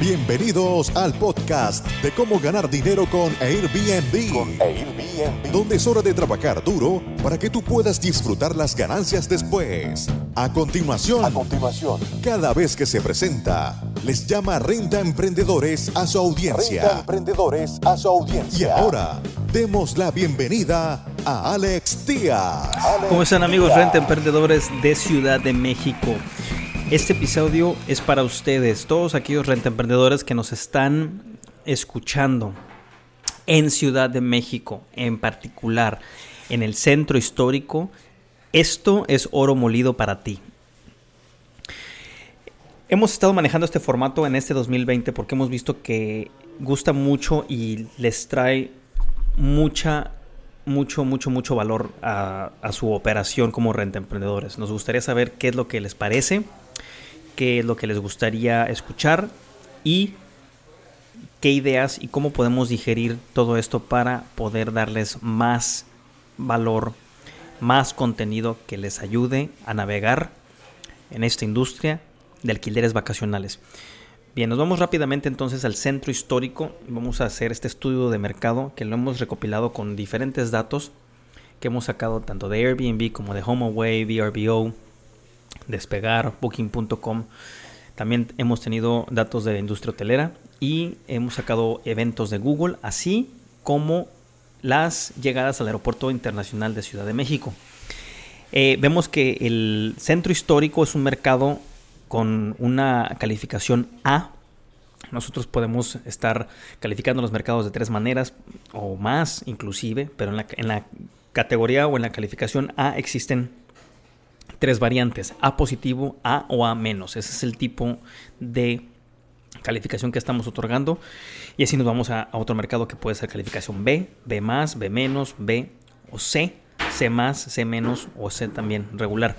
Bienvenidos al podcast de cómo ganar dinero con Airbnb. Donde es hora de trabajar duro para que tú puedas disfrutar las ganancias después. A continuación, a continuación, cada vez que se presenta, les llama Renta Emprendedores a su audiencia. Renta Emprendedores a su audiencia. Y ahora, demos la bienvenida a Alex Díaz. ¿Cómo están amigos Renta Emprendedores de Ciudad de México? Este episodio es para ustedes, todos aquellos emprendedores que nos están escuchando en Ciudad de México, en particular en el centro histórico. Esto es oro molido para ti. Hemos estado manejando este formato en este 2020 porque hemos visto que gusta mucho y les trae mucha, mucho, mucho, mucho valor a, a su operación como renta emprendedores. Nos gustaría saber qué es lo que les parece qué es lo que les gustaría escuchar y qué ideas y cómo podemos digerir todo esto para poder darles más valor, más contenido que les ayude a navegar en esta industria de alquileres vacacionales. Bien, nos vamos rápidamente entonces al centro histórico vamos a hacer este estudio de mercado que lo hemos recopilado con diferentes datos que hemos sacado tanto de Airbnb como de HomeAway, VRBO, Despegar, Booking.com. También hemos tenido datos de la industria hotelera y hemos sacado eventos de Google, así como las llegadas al Aeropuerto Internacional de Ciudad de México. Eh, vemos que el centro histórico es un mercado con una calificación A. Nosotros podemos estar calificando los mercados de tres maneras o más inclusive, pero en la, en la categoría o en la calificación A existen tres variantes, A positivo, A o A menos. Ese es el tipo de calificación que estamos otorgando. Y así nos vamos a, otro mercado que puede ser calificación B, B más, B menos, B o C, C más, C menos o C también regular.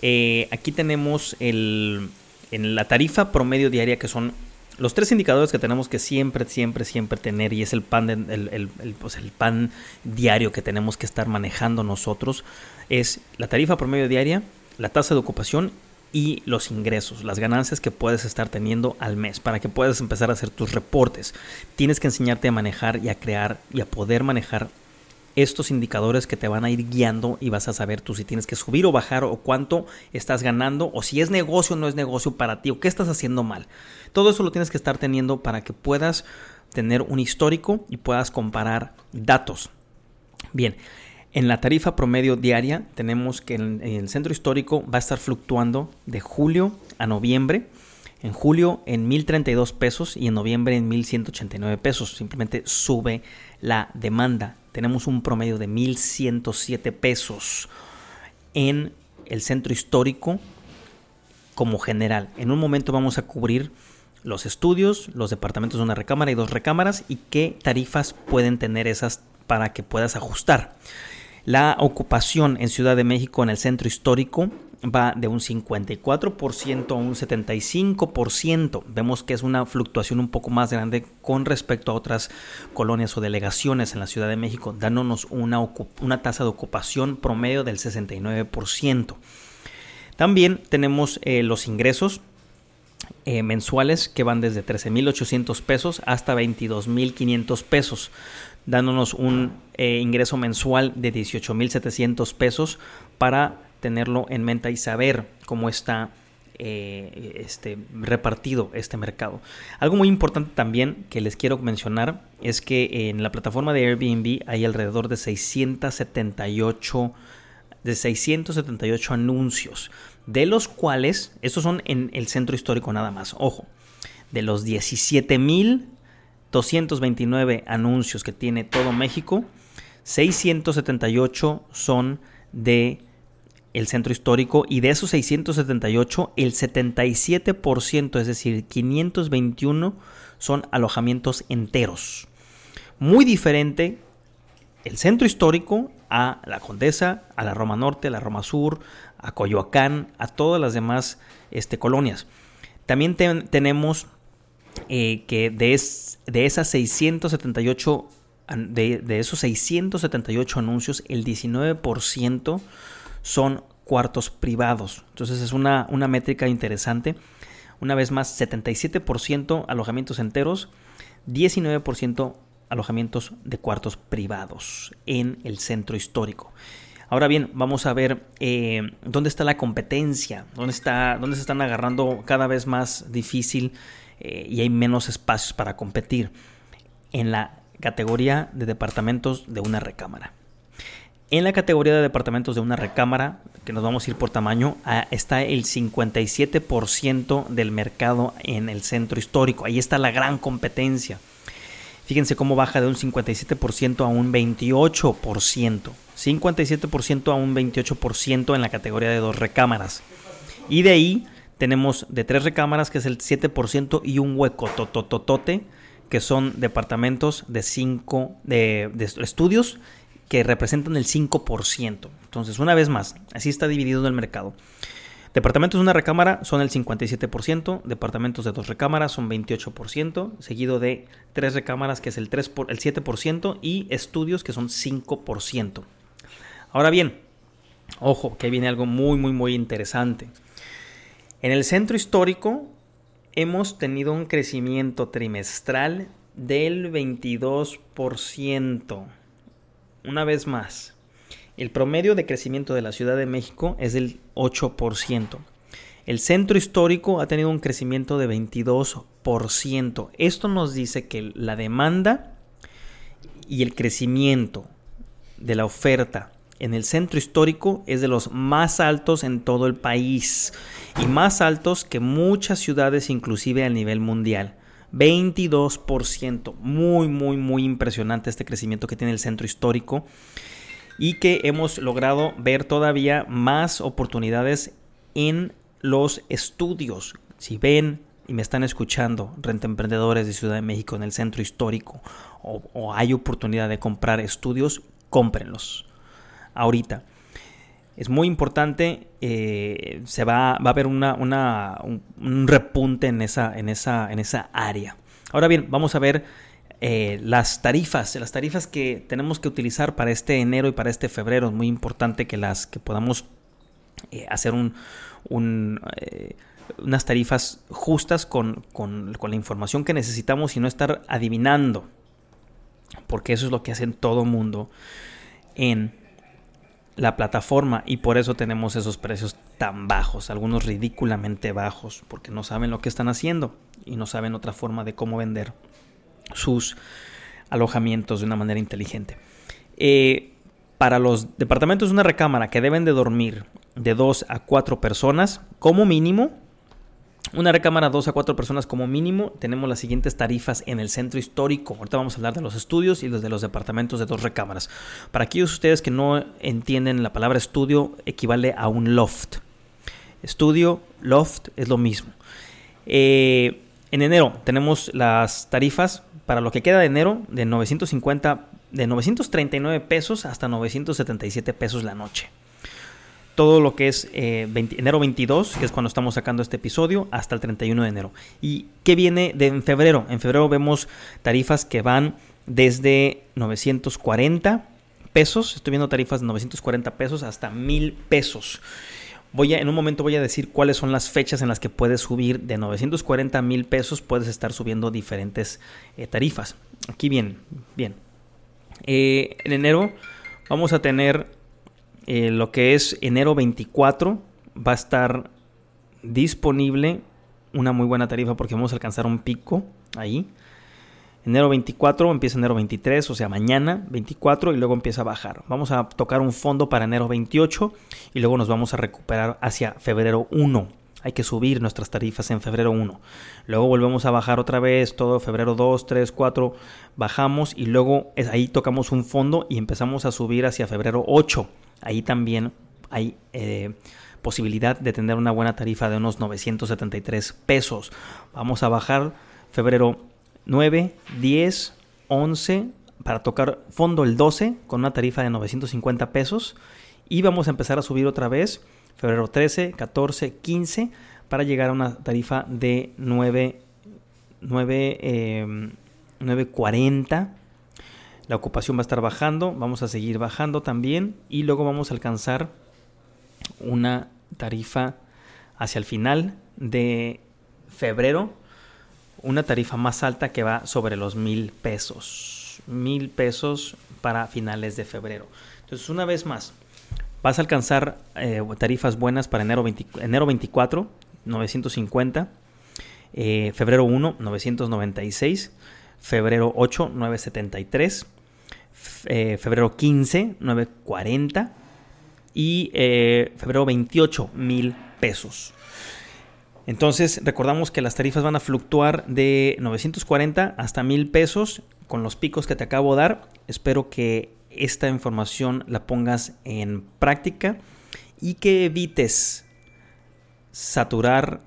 Eh, aquí tenemos el, en la tarifa promedio diaria que son los tres indicadores que tenemos que siempre, siempre, siempre tener y es el pan, el, pues el pan diario que tenemos que estar manejando nosotros es la tarifa promedio diaria, la tasa de ocupación y los ingresos, las ganancias que puedes estar teniendo al mes para que puedas empezar a hacer tus reportes. Tienes que enseñarte a manejar y a crear y a poder manejar estos indicadores que te van a ir guiando y vas a saber tú si tienes que subir o bajar o cuánto estás ganando o si es negocio o no es negocio para ti o qué estás haciendo mal. Todo eso lo tienes que estar teniendo para que puedas tener un histórico y puedas comparar datos. Bien, en la tarifa promedio diaria tenemos que en, el centro histórico va a estar fluctuando de julio a noviembre. En julio en 1032 pesos y en noviembre en 1189 pesos. Simplemente sube la demanda. Tenemos un promedio de 1107 pesos en el centro histórico como general. En un momento vamos a cubrir los estudios, los departamentos de una recámara y dos recámaras y qué tarifas pueden tener esas para que puedas ajustar. La ocupación en Ciudad de México en el centro histórico va de un 54% a un 75%. Vemos que es una fluctuación un poco más grande con respecto a otras colonias o delegaciones en la Ciudad de México, dándonos una, una tasa de ocupación promedio del 69%. También tenemos eh, los ingresos eh, mensuales que van desde 13.800 pesos hasta 22.500 pesos dándonos un eh, ingreso mensual de 18.700 pesos para tenerlo en mente y saber cómo está eh, este, repartido este mercado. Algo muy importante también que les quiero mencionar es que en la plataforma de Airbnb hay alrededor de 678 de 678 anuncios, de los cuales, estos son en el centro histórico nada más, ojo, de los 17.000 229 anuncios que tiene todo México, 678 son de el centro histórico y de esos 678 el 77%, es decir, 521 son alojamientos enteros. Muy diferente el centro histórico a la Condesa, a la Roma Norte, a la Roma Sur, a Coyoacán, a todas las demás este, colonias. También tenemos eh, que de, de esas 678 de, de, esos 678 anuncios, el 19% son cuartos privados. Entonces es una, una métrica interesante. Una vez más, 77% alojamientos enteros, 19% alojamientos de cuartos privados en el centro histórico. Ahora bien, vamos a ver eh, dónde está la competencia, dónde, está, dónde se están agarrando cada vez más difícil eh, y hay menos espacios para competir en la categoría de departamentos de una recámara. En la categoría de departamentos de una recámara, que nos vamos a ir por tamaño, ah, está el 57% del mercado en el centro histórico. Ahí está la gran competencia. Fíjense cómo baja de un 57% a un 28%. 57% a un 28% en la categoría de dos recámaras. Y de ahí tenemos de tres recámaras, que es el 7%, y un hueco totototote, que son departamentos de cinco de, estudios que representan el 5%. Entonces, una vez más, así está dividido el mercado. Departamentos de una recámara son el 57%, departamentos de dos recámaras son 28%, seguido de tres recámaras que es el, 3 por, el 7% y estudios que son 5%. Ahora bien, ojo, que viene algo muy, muy, muy interesante. En el centro histórico hemos tenido un crecimiento trimestral del 22%. Una vez más, el promedio de crecimiento de la Ciudad de México es del 8%. El centro histórico ha tenido un crecimiento de 22%. Esto nos dice que la demanda y el crecimiento de la oferta en el centro histórico es de los más altos en todo el país y más altos que muchas ciudades inclusive a nivel mundial. 22%. Muy, muy, muy impresionante este crecimiento que tiene el centro histórico y que hemos logrado ver todavía más oportunidades en los estudios. Si ven y me están escuchando, renta emprendedores de Ciudad de México en el centro histórico, o, hay oportunidad de comprar estudios, cómprenlos. Ahorita. Es muy importante, eh, se va, va, a haber una, un, un, repunte en esa, en, esa, en esa área. Ahora bien, vamos a ver eh, las tarifas, las tarifas que tenemos que utilizar para este enero y para este febrero. Es muy importante que las que podamos eh, hacer eh, unas tarifas justas con, con, la información que necesitamos y no estar adivinando. Porque eso es lo que hacen todo mundo en la plataforma y por eso tenemos esos precios tan bajos, algunos ridículamente bajos, porque no saben lo que están haciendo y no saben otra forma de cómo vender sus alojamientos de una manera inteligente. Eh, para los departamentos de una recámara que deben de dormir de 2 a 4 personas, como mínimo, una recámara 2 a 4 personas como mínimo, tenemos las siguientes tarifas en el centro histórico. Ahorita vamos a hablar de los estudios y los de los departamentos de dos recámaras. Para aquellos ustedes que no entienden la palabra estudio, equivale a un loft. Estudio, loft es lo mismo. Eh, en enero tenemos las tarifas para lo que queda de enero de 950 de 939 pesos hasta 977 pesos la noche. Todo lo que es eh, enero 22, que es cuando estamos sacando este episodio, hasta el 31 de enero. ¿Y qué viene de en febrero? En febrero vemos tarifas que van desde 940 pesos, estoy viendo tarifas de 940 pesos hasta 1000 pesos. Voy a, en un momento voy a decir cuáles son las fechas en las que puedes subir de 940 mil pesos, puedes estar subiendo diferentes eh, tarifas. Aquí bien, bien. Eh, en enero vamos a tener eh, lo que es enero 24, va a estar disponible una muy buena tarifa porque vamos a alcanzar un pico ahí. Enero 24 empieza enero 23, o sea, mañana 24 y luego empieza a bajar. Vamos a tocar un fondo para enero 28 y luego nos vamos a recuperar hacia febrero 1. Hay que subir nuestras tarifas en febrero 1. Luego volvemos a bajar otra vez, todo febrero 2, 3, 4, bajamos y luego ahí tocamos un fondo y empezamos a subir hacia febrero 8. Ahí también hay eh, posibilidad de tener una buena tarifa de unos 973 pesos. Vamos a bajar febrero 9, 10, 11 para tocar fondo el 12 con una tarifa de 950 pesos. Y vamos a empezar a subir otra vez febrero 13, 14, 15 para llegar a una tarifa de 9, 9, 940 la ocupación va a estar bajando, vamos a seguir bajando también y luego vamos a alcanzar una tarifa hacia el final de febrero, una tarifa más alta que va sobre los mil pesos. Mil pesos para finales de febrero. Entonces, una vez más, vas a alcanzar eh, tarifas buenas para enero, enero 24, 950. Eh, febrero 1, 996. Febrero 8, 973. Eh, febrero 15, 940. Y febrero 28, mil pesos. Entonces, recordamos que las tarifas van a fluctuar de 940 hasta 1000 pesos con los picos que te acabo de dar. Espero que esta información la pongas en práctica y que evites saturar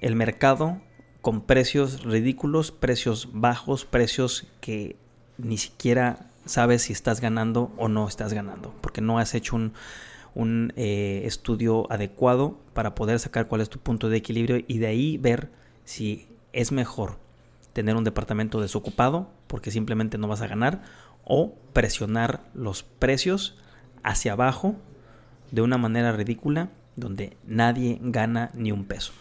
el mercado con precios ridículos, precios bajos, precios que ni siquiera sabes si estás ganando o no estás ganando, porque no has hecho un, un eh, estudio adecuado para poder sacar cuál es tu punto de equilibrio y de ahí ver si es mejor tener un departamento desocupado porque simplemente no vas a ganar o presionar los precios hacia abajo de una manera ridícula donde nadie gana ni un peso.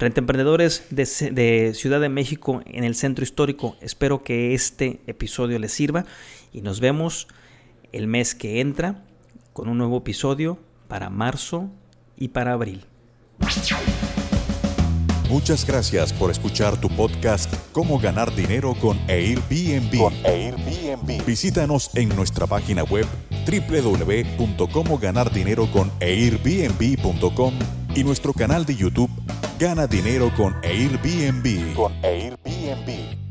Renta Emprendedores de, de, Ciudad de México en el centro histórico, espero que este episodio les sirva y nos vemos el mes que entra con un nuevo episodio para marzo y para abril. Muchas gracias por escuchar tu podcast Cómo ganar dinero con Airbnb. Con Airbnb. Visítanos en nuestra página web www.comoganardineroconairbnb.com y nuestro canal de YouTube Gana dinero con Airbnb. Con Airbnb.